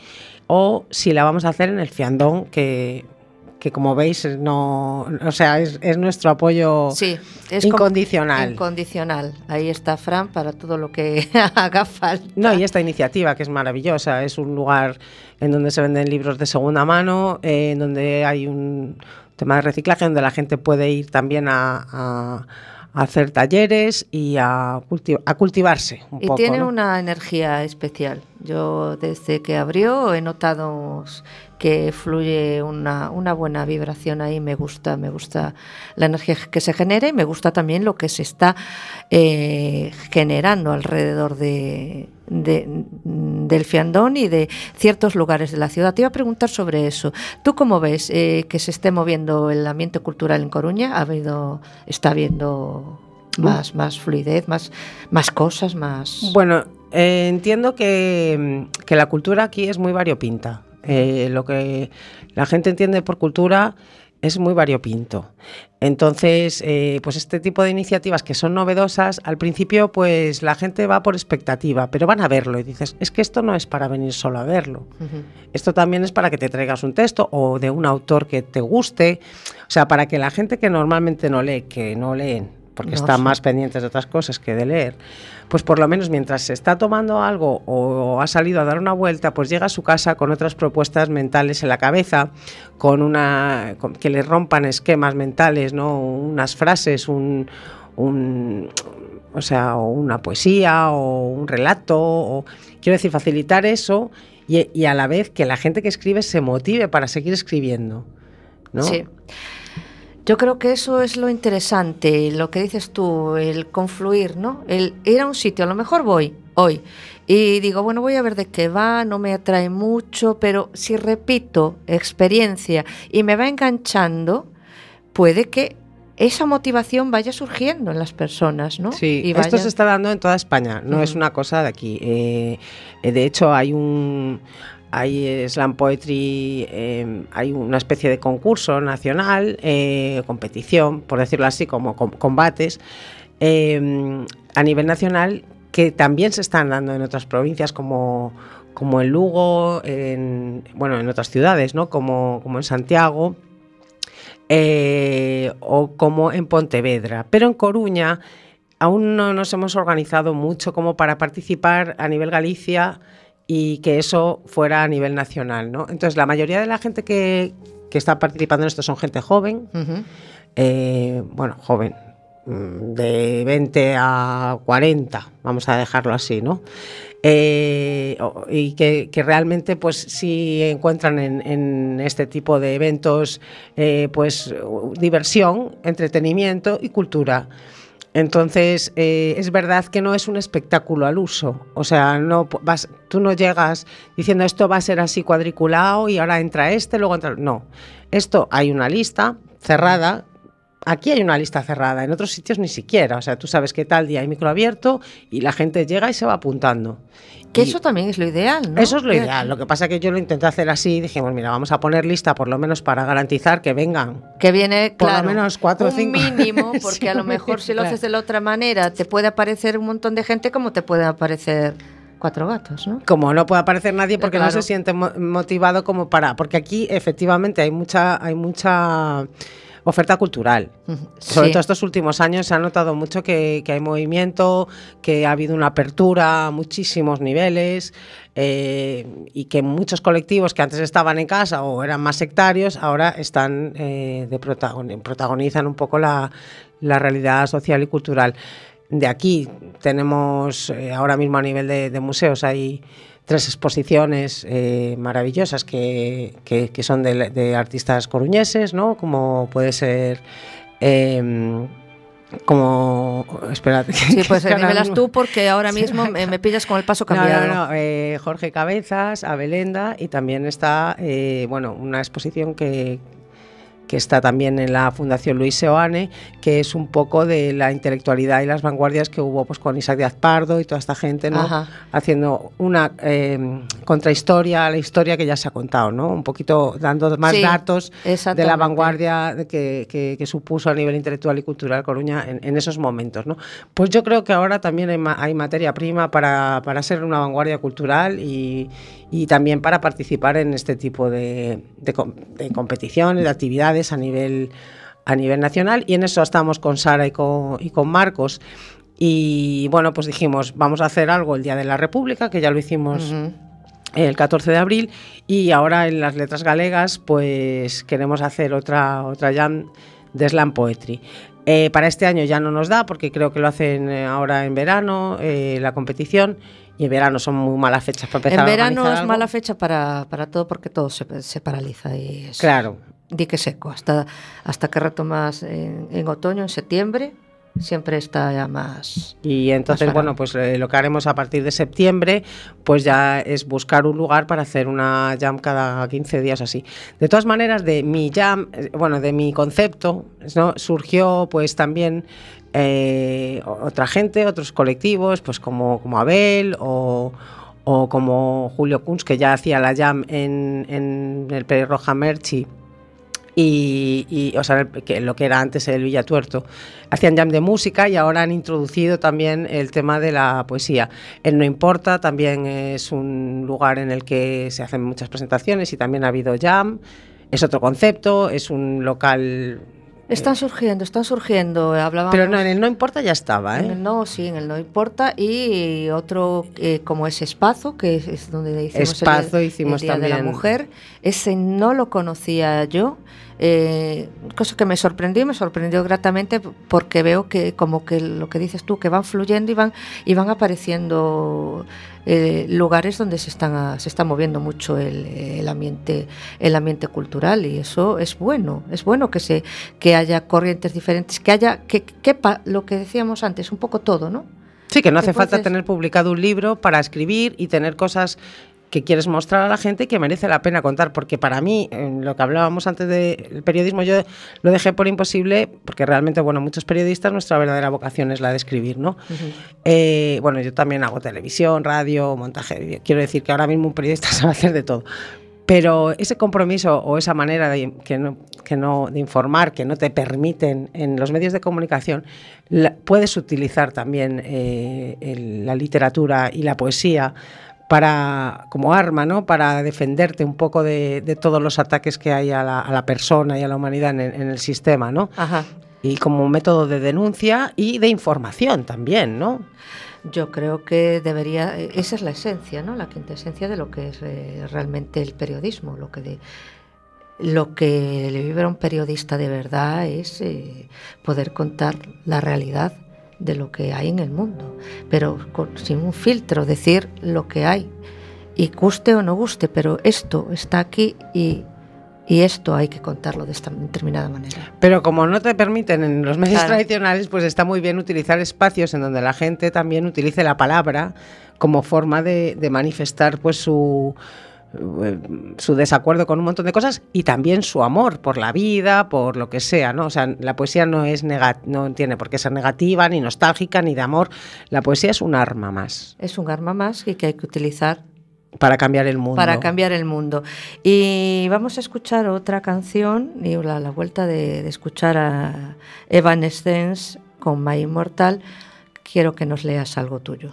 o si la vamos a hacer en el Fiandón, que, que como veis no, o sea, es, es nuestro apoyo Sí, es incondicional. Incondicional. Ahí está Fran para todo lo que haga falta. No, y esta iniciativa que es maravillosa, es un lugar en donde se venden libros de segunda mano, eh, en donde hay un tema de reciclaje, donde la gente puede ir también a, a- a hacer talleres y a, culti- a cultivarse un Y poco. tiene ¿no? una energía especial. Yo desde que abrió he notado que fluye una, una buena vibración ahí. Me gusta, me gusta la energía que se genera y me gusta también lo que se está eh, generando alrededor de, de- del fiandón y de ciertos lugares de la ciudad. Te iba a preguntar sobre eso. ¿Tú cómo ves eh, que se esté moviendo el ambiente cultural en Coruña? ¿Ha habido, está habiendo más, más fluidez, más, más cosas, más... Bueno, eh, entiendo que, mm, que la cultura aquí es muy variopinta. Eh, lo que la gente entiende por cultura es muy variopinto. Entonces, eh, pues este tipo de iniciativas que son novedosas, al principio pues la gente va por expectativa, pero van a verlo y dices, es que esto no es para venir solo a verlo. Esto también es para que te traigas un texto o de un autor que te guste, o sea, para que la gente que normalmente no lee, que no leen, porque No, están sí. más pendientes de otras cosas que de leer, pues por lo menos mientras se está tomando algo o ha salido a dar una vuelta, pues llega a su casa con otras propuestas mentales en la cabeza, con una con- que le rompan esquemas mentales, ¿no? Unas frases, un, un- o sea, o una poesía o un relato, o, quiero decir, facilitar eso y, y a la vez que la gente que escribe se motive para seguir escribiendo, ¿no? Sí. Yo creo que eso es lo interesante, lo que dices tú, el confluir, ¿no? El ir a un sitio, a lo mejor voy hoy y digo, bueno, voy a ver de qué va, no me atrae mucho, pero si repito experiencia y me va enganchando, puede que esa motivación vaya surgiendo en las personas, ¿no? Sí, y esto se está dando en toda España, no es una cosa de aquí. Eh, eh, de hecho, hay un hay eh, slam poetry, eh, hay una especie de concurso nacional, eh, competición, por decirlo así, como com- combates eh, a nivel nacional que también se están dando en otras provincias como como en Lugo, en, bueno, en otras ciudades, ¿no? Como, como en Santiago eh, o como en Pontevedra. Pero en Coruña aún no nos hemos organizado mucho como para participar a nivel Galicia y que eso fuera a nivel nacional. ¿no? Entonces, la mayoría de la gente que, que está participando en esto son gente joven, eh, bueno, joven, mm, de 20 a 40, vamos a dejarlo así, ¿no? Eh, y que, que realmente pues sí encuentran en, en este tipo de eventos eh, pues diversión, entretenimiento y cultura. Entonces, eh, es verdad que no es un espectáculo al uso. O sea, no vas, tú no llegas diciendo esto va a ser así cuadriculado y ahora entra este, luego entra. No. Esto hay una lista cerrada. Aquí hay una lista cerrada, en otros sitios ni siquiera. O sea, tú sabes que tal día hay micro abierto y la gente llega y se va apuntando. Que Y- eso también es lo ideal, ¿no? eso es lo ideal. Lo que pasa es que yo lo intenté hacer así y dijimos, mira, vamos a poner lista por lo menos para garantizar que vengan. Que viene, Por lo menos cuatro o un cinco. mínimo, porque Sí, a lo mejor si lo haces de la otra manera te puede aparecer un montón de gente como te puede aparecer cuatro gatos, ¿no? Como no puede aparecer nadie porque no se siente mo- motivado como para. Porque aquí efectivamente hay mucha, hay mucha oferta cultural. Sobre todo estos últimos años se ha notado mucho que, que hay movimiento, que ha habido una apertura a muchísimos niveles eh, y que muchos colectivos que antes estaban en casa o eran más sectarios ahora están eh, de protagon- protagonizan un poco la, la realidad social y cultural. De aquí tenemos eh, ahora mismo a nivel de, de museos hay tres exposiciones eh, maravillosas que, que- que son de, de artistas coruñeses, ¿no? Como puede ser... em, como... Espérate. Sí, pues mismo- tú porque ahora mismo me, me pillas con el paso no, cambiado. no, no, eh, Jorge Cabezas, Abelenda y también está, eh, bueno, una exposición que, que está también en la Fundación Luis Seoane, que es un poco de la intelectualidad y las vanguardias que hubo pues, con Isaac Díaz Pardo y toda esta gente, ¿no? Ajá. Haciendo una eh, contrahistoria a la historia que ya se ha contado, ¿no? Un poquito dando más Sí, datos de la vanguardia que, que- que supuso a nivel intelectual y cultural Coruña en, en esos momentos, ¿no? Pues yo creo que ahora también hay, ma- hay materia prima para, para ser una vanguardia cultural y, y también para participar en este tipo de, de, de competiciones, de actividades a nivel, a nivel nacional. Y en eso estamos con Sara y con, y con Marcos. Y bueno, pues dijimos, vamos a hacer algo el Día de la República, que ya lo hicimos. Uh -huh el 14 de abril y ahora en las letras galegas pues queremos hacer otra, otra jam de slam poetry. Eh, para este año ya no nos da porque creo que lo hacen ahora en verano eh, la competición y en verano son muy malas fechas para empezar En verano a es algo. mala fecha para, para, todo porque todo se, se paraliza y es claro. dique seco hasta, hasta que retomas en, en otoño, en septiembre siempre está ya más. Y entonces, más bueno, pues eh, lo que haremos a partir de septiembre, pues ya es buscar un lugar para hacer una jam cada 15 días así. De todas maneras, de mi jam, eh, bueno, de mi concepto, ¿no? surgió pues también eh, otra gente, otros colectivos, pues como, como Abel o, o como Julio Kunz, que ya hacía la jam en, en el Pérez Roja Merchi y, y, o sea, que lo que era antes el Villatuerto. Hacían jam de música y ahora han introducido también el tema de la poesía. El No Importa también es un lugar en el que se hacen muchas presentaciones y también ha habido jam. Es otro concepto, es un local están surgiendo, están surgiendo. Hablábamos, Pero no, en el no importa ya estaba, ¿eh? En el no, sí, en el no importa. Y otro eh, como es Espazo, que es, es donde hicimos Espazo, el, hicimos el Día también. de la Mujer. Ese no lo conocía yo. Eh, cosa que me sorprendió, me sorprendió gratamente porque veo que como que lo que dices tú, que van fluyendo y van, y van apareciendo eh, lugares donde se están se está moviendo mucho el, el, ambiente el ambiente cultural y eso es bueno. Es bueno que se que haya corrientes diferentes que haya que quepa lo que decíamos antes un poco todo no sí que no hace falta tener publicado un libro para escribir y tener cosas que quieres mostrar a la gente y que merece la pena contar, porque para mí, en lo que hablábamos antes del periodismo, yo lo dejé por imposible, porque realmente, bueno, muchos periodistas, nuestra verdadera vocación es la de escribir, ¿no? Uh -huh. eh, bueno, yo también hago televisión, radio, montaje de vídeo. Quiero decir que ahora mismo un periodista sabe hacer de todo. Pero ese compromiso o esa manera de, que no, que no, de informar que no te permiten en los medios de comunicación, la, puedes utilizar también eh, el, la literatura y la poesía para como arma, ¿no? Para defenderte un poco de, de todos los ataques que hay a la, a la, persona y a la humanidad en el, en el sistema, ¿no? Ajá. Y como método de denuncia y de información también, ¿no? Yo creo que debería, esa es la esencia, ¿no? La quintesencia de lo que es eh, realmente el periodismo, lo que de, lo que le vive a un periodista de verdad es eh, poder contar la realidad de lo que hay en el mundo, pero con, sin un filtro, decir lo que hay, y guste o no guste, pero esto está aquí y, y esto hay que contarlo de esta determinada manera. Pero como no te permiten en los medios claro. tradicionales, pues está muy bien utilizar espacios en donde la gente también utilice la palabra como forma de, de manifestar pues su su desacuerdo con un montón de cosas y también su amor por la vida, por lo que sea, ¿no? O sea, la poesía no es no tiene por qué ser negativa, ni nostálgica, ni de amor. La poesía es un arma más. Es un arma más y que hay que utilizar para cambiar el mundo. Para cambiar el mundo. Y vamos a escuchar otra canción y la, la vuelta de, de, escuchar a Evanescence con My Immortal. Quiero que nos leas algo tuyo.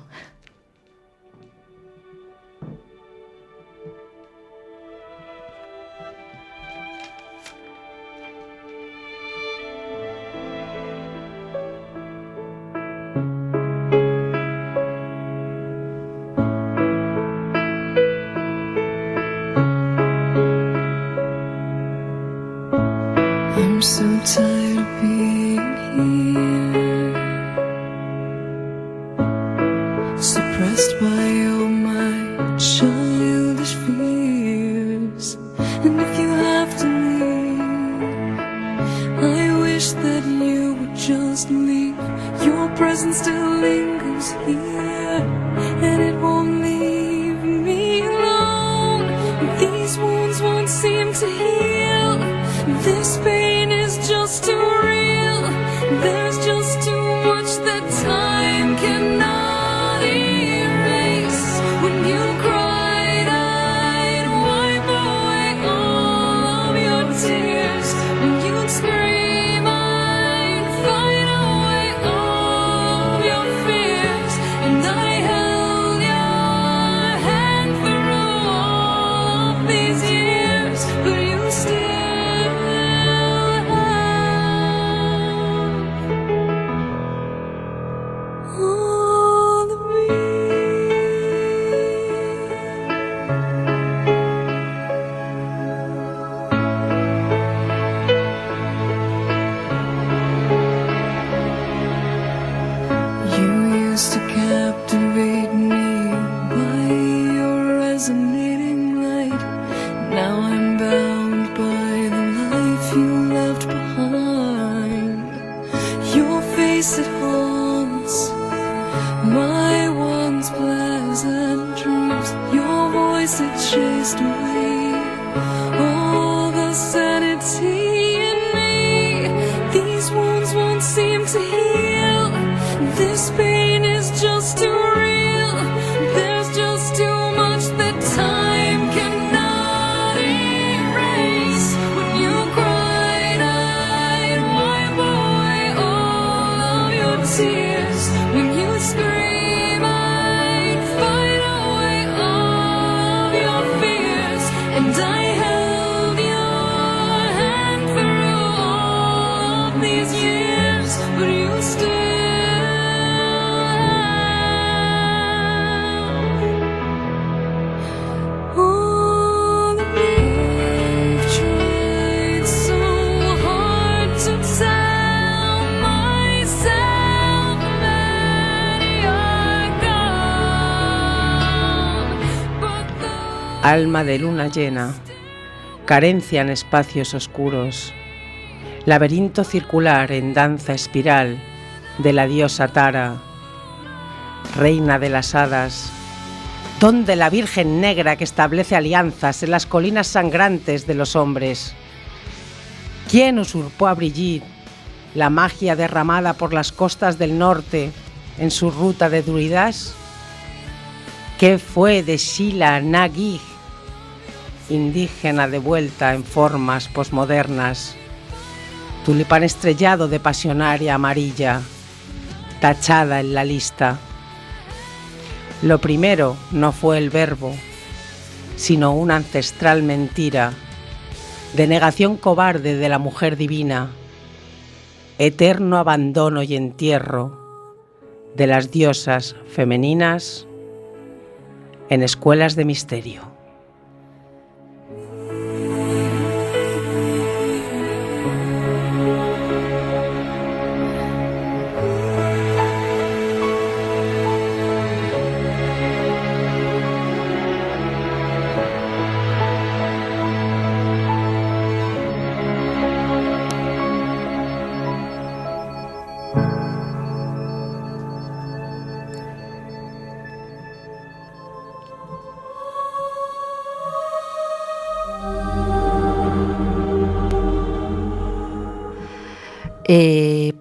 Alma de luna llena, carencia en espacios oscuros, laberinto circular en danza espiral de la diosa Tara, reina de las hadas, donde la Virgen Negra que establece alianzas en las colinas sangrantes de los hombres. ¿Quién usurpó a Brigitte, la magia derramada por las costas del norte en su ruta de druidas? ¿Qué fue de Sheila Nagig, indígena de vuelta en formas posmodernas? Tulipán estrellado de pasionaria amarilla, tachada en la lista. Lo primero no fue el verbo, sino una ancestral mentira, de negación cobarde de la mujer divina, eterno abandono y entierro de las diosas femeninas en escuelas de misterio.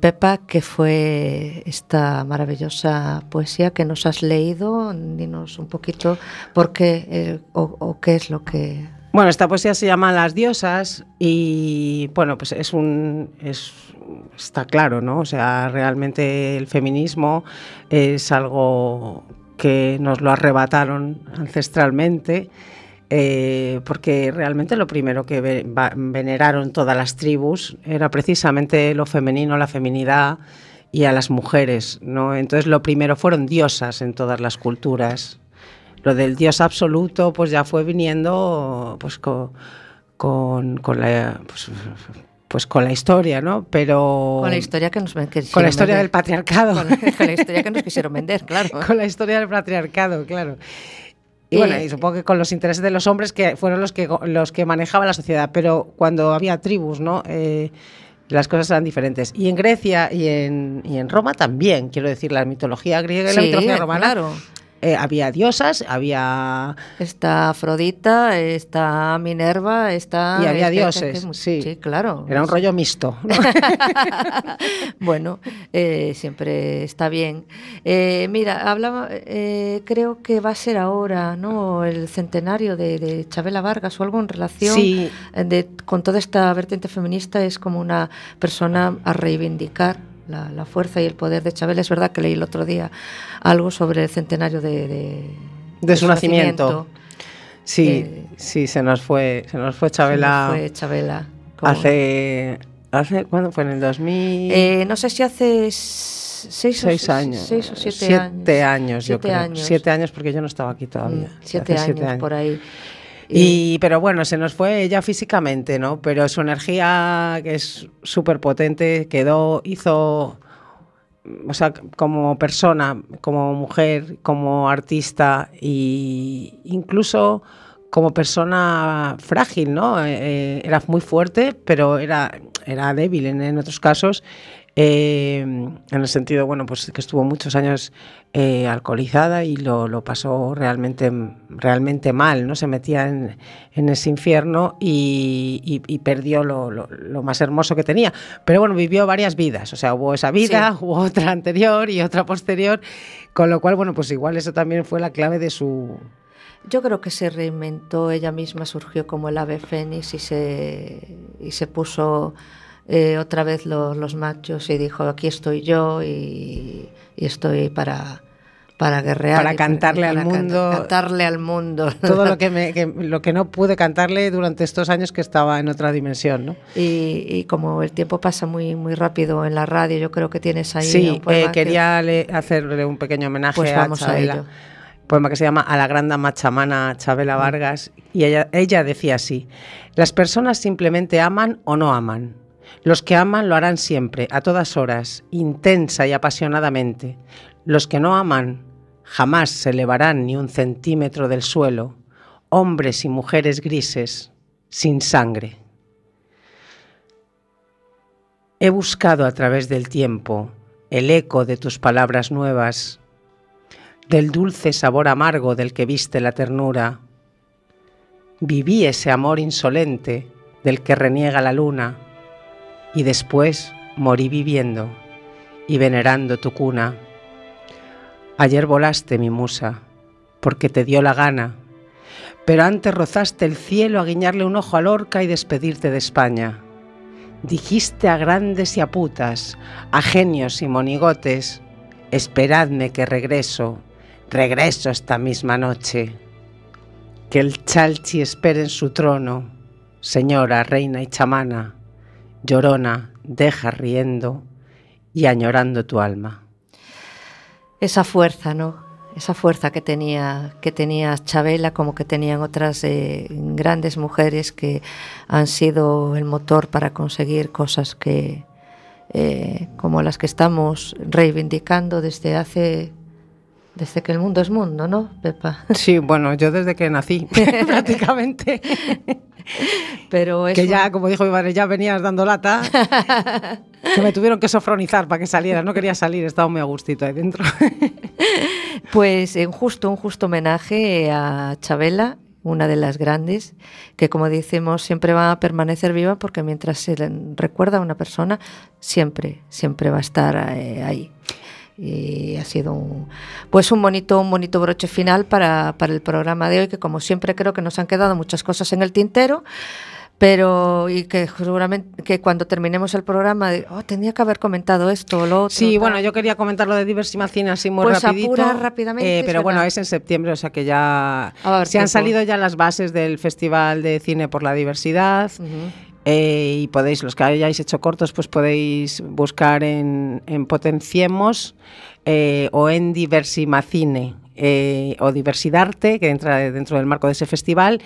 Pepa, ¿qué fue esta maravillosa poesía que nos has leído? Dinos un poquito por qué eh, o, o qué es lo que... Bueno, esta poesía se llama Las diosas y bueno, pues es un es está claro, ¿no? O sea, realmente el feminismo es algo que nos lo arrebataron ancestralmente. Eh, porque realmente lo primero que ve- va- veneraron todas las tribus era precisamente lo femenino, la feminidad y a las mujeres, ¿no? Entonces lo primero fueron diosas en todas las culturas. Lo del dios absoluto pues ya fue viniendo pues co- con, con la pues, pues con la historia, ¿no? Pero Con la historia que nos que con la historia del vender. patriarcado. Con, con la historia que nos quisieron vender, claro. con la historia del patriarcado, claro. Y Eh, bueno, y supongo que con los intereses de los hombres que fueron los que, los que manejaban la sociedad, pero cuando había tribus, ¿no? Eh, las cosas eran diferentes. Y en Grecia y en, y en Roma también, quiero decir, la mitología griega y la mitología romana. claro. Eh, había diosas, había Está Afrodita, está Minerva, está... Y había está- dioses, que- sí. Sí, claro. era un rollo mixto. ¿no? bueno, eh, siempre está bien. Eh, mira, hablaba, eh, creo que va a ser ahora, ¿no? El centenario de, de Chabela Vargas o algo en relación Sí. de, con toda esta vertiente feminista. Es como una persona a reivindicar la, la fuerza y el poder de Chabela. Es verdad que leí el otro día algo sobre el centenario de, de, De su nacimiento. Sí, Eh, sí, se nos fue, se nos fue Se Chabela nos Fue Chabela. hace, hace, ¿cuándo fue? En el 2000. Eh, no sé si hace s- seis, o, Seis años. seis o siete, Siete años. años, yo Siete creo. años. Siete años porque yo no estaba aquí todavía. Mm, siete, años, por ahí. Y, pero bueno, se nos fue ella físicamente, ¿no? Pero su energía, que es súper potente, quedó, hizo, o sea, como persona, como mujer, como artista e incluso como persona frágil, ¿no? Eh, eh, era muy fuerte, pero era, era débil en, en otros casos. Eh, en el sentido, bueno, pues que estuvo muchos años eh, alcoholizada y lo, lo pasó realmente, realmente mal, ¿no? Se metía en, en ese infierno y, y- y perdió lo, lo- lo más hermoso que tenía. Pero bueno, vivió varias vidas, o sea, hubo esa vida, Sí. hubo otra anterior y otra posterior, con lo cual, bueno, pues igual eso también fue la clave de su... Yo creo que se reinventó ella misma, surgió como el ave fénix y se, y se puso eh, otra vez lo- los machos y dijo, aquí estoy yo y, y estoy para, para guerrear. Para cantarle al can- mundo. cantarle al mundo. Todo lo que, me- que- lo que no pude cantarle durante estos años que estaba en otra dimensión, ¿no? Y, y como el tiempo pasa muy, muy rápido en la radio, yo creo que tienes ahí Sí, un poema eh, que- quería le- hacerle un pequeño homenaje Pues a vamos a Chabela. ello. poema que se llama A la gran dama chamana Chabela Vargas y ella, ella decía así, las personas simplemente aman o no aman. Los que aman lo harán siempre, a todas horas, intensa y apasionadamente. Los que no aman jamás se elevarán ni un centímetro del suelo, hombres y mujeres grises, sin sangre. He buscado a través del tiempo el eco de tus palabras nuevas, del dulce sabor amargo del que viste la ternura. Viví ese amor insolente del que reniega la luna y después morí viviendo y venerando tu cuna. Ayer volaste, mi musa, porque te dio la gana, pero antes rozaste el cielo a guiñarle un ojo a Lorca y despedirte de España. Dijiste a grandes y a putas, a genios y monigotes, esperadme que regreso, regreso esta misma noche. Que el chalchi espere en su trono, señora, reina y chamana, llorona, deja riendo y añorando tu alma. esa fuerza, ¿no? Esa fuerza que tenía, que tenía Chabela, como que tenían otras eh, grandes mujeres que han sido el motor para conseguir cosas que, eh, como las que estamos reivindicando desde hace, desde que el mundo es mundo, ¿no, Pepa? Sí, bueno, yo desde que nací, prácticamente, Pero es que un- ya, como dijo mi madre, ya venías dando lata, que me tuvieron que sofronizar para que saliera, no quería salir, estaba muy a gustito ahí dentro. Pues en justo, un justo homenaje a Chabela, una de las grandes, que como decimos siempre va a permanecer viva porque mientras se recuerda a una persona, siempre, siempre va a estar eh, ahí. Y ha sido un, pues un bonito, un bonito broche final para, para el programa de hoy, que como siempre creo que nos han quedado muchas cosas en el tintero, pero y que seguramente que cuando terminemos el programa, oh, tendría que haber comentado esto o lo otro. Sí, tal". bueno, yo quería comentar lo de Diversimacina así muy Pues rapidito. apura rápidamente, eh, pero bueno, es en septiembre, o sea que ya haber se han salido ya las bases del Festival de Cine por la Diversidad. Ujú. Eh, y podéis, los que hayáis hecho cortos, pues podéis buscar en, en Potenciemos eh, o en Diversimacine eh, o Diversidarte, que entra dentro del marco de ese festival.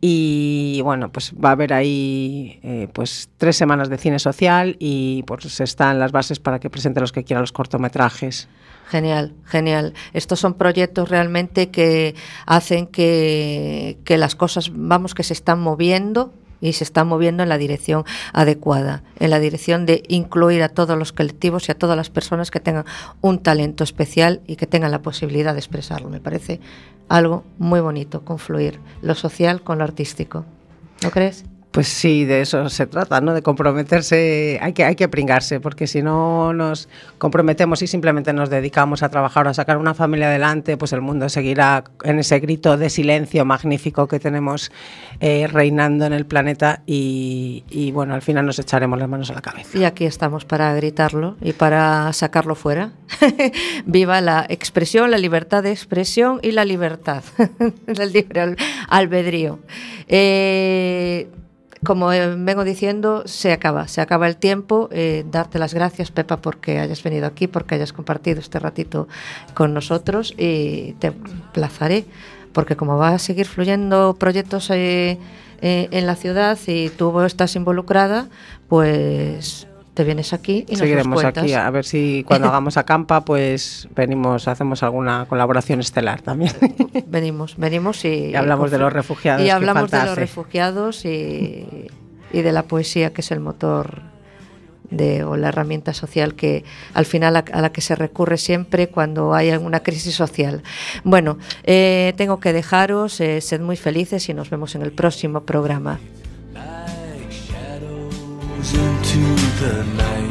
Y bueno, pues va a haber ahí eh, pues tres semanas de cine social y pues están las bases para que presenten los que quieran los cortometrajes. Genial, genial. Estos son proyectos realmente que hacen que, que las cosas, vamos, que se están moviendo y se están moviendo en la dirección adecuada, en la dirección de incluir a todos los colectivos y a todas las personas que tengan un talento especial y que tengan la posibilidad de expresarlo. Me parece algo muy bonito, confluir lo social con lo artístico. ¿No crees? Pues sí, de eso se trata, ¿no? De comprometerse, hay que, hay que pringarse, porque si no nos comprometemos y simplemente nos dedicamos a trabajar o a sacar una familia adelante, pues el mundo seguirá en ese grito de silencio magnífico que tenemos eh, reinando en el planeta y, y, bueno, al final nos echaremos las manos a la cabeza. Y aquí estamos para gritarlo y para sacarlo fuera. Viva la expresión, la libertad de expresión y la libertad, el libre al- albedrío. Eh, como eh, vengo diciendo, se acaba, se acaba el tiempo. Eh, darte las gracias, Pepa, porque hayas venido aquí, porque hayas compartido este ratito con nosotros y te emplazaré, porque como va a seguir fluyendo proyectos eh, eh, en la ciudad y tú estás involucrada, pues te vienes aquí y nos Seguiremos cuentas. aquí, a ver si cuando hagamos acampa, pues venimos, hacemos alguna colaboración estelar también. venimos, venimos y, Y hablamos de los refugiados, Y hablamos de los refugiados y, y de la poesía, que es el motor de, o la herramienta social que al final a, a la que se recurre siempre cuando hay alguna crisis social. Bueno, eh, tengo que dejaros, eh, sed muy felices y nos vemos en el próximo programa. Into the night.